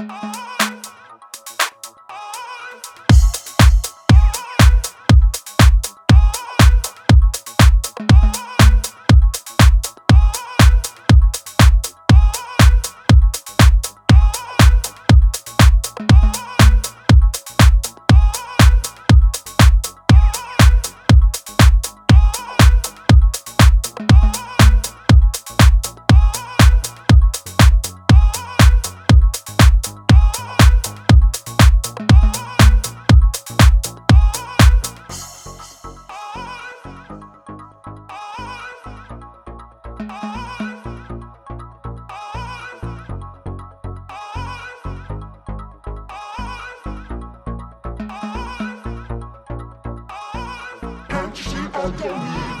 Oh. Kanka.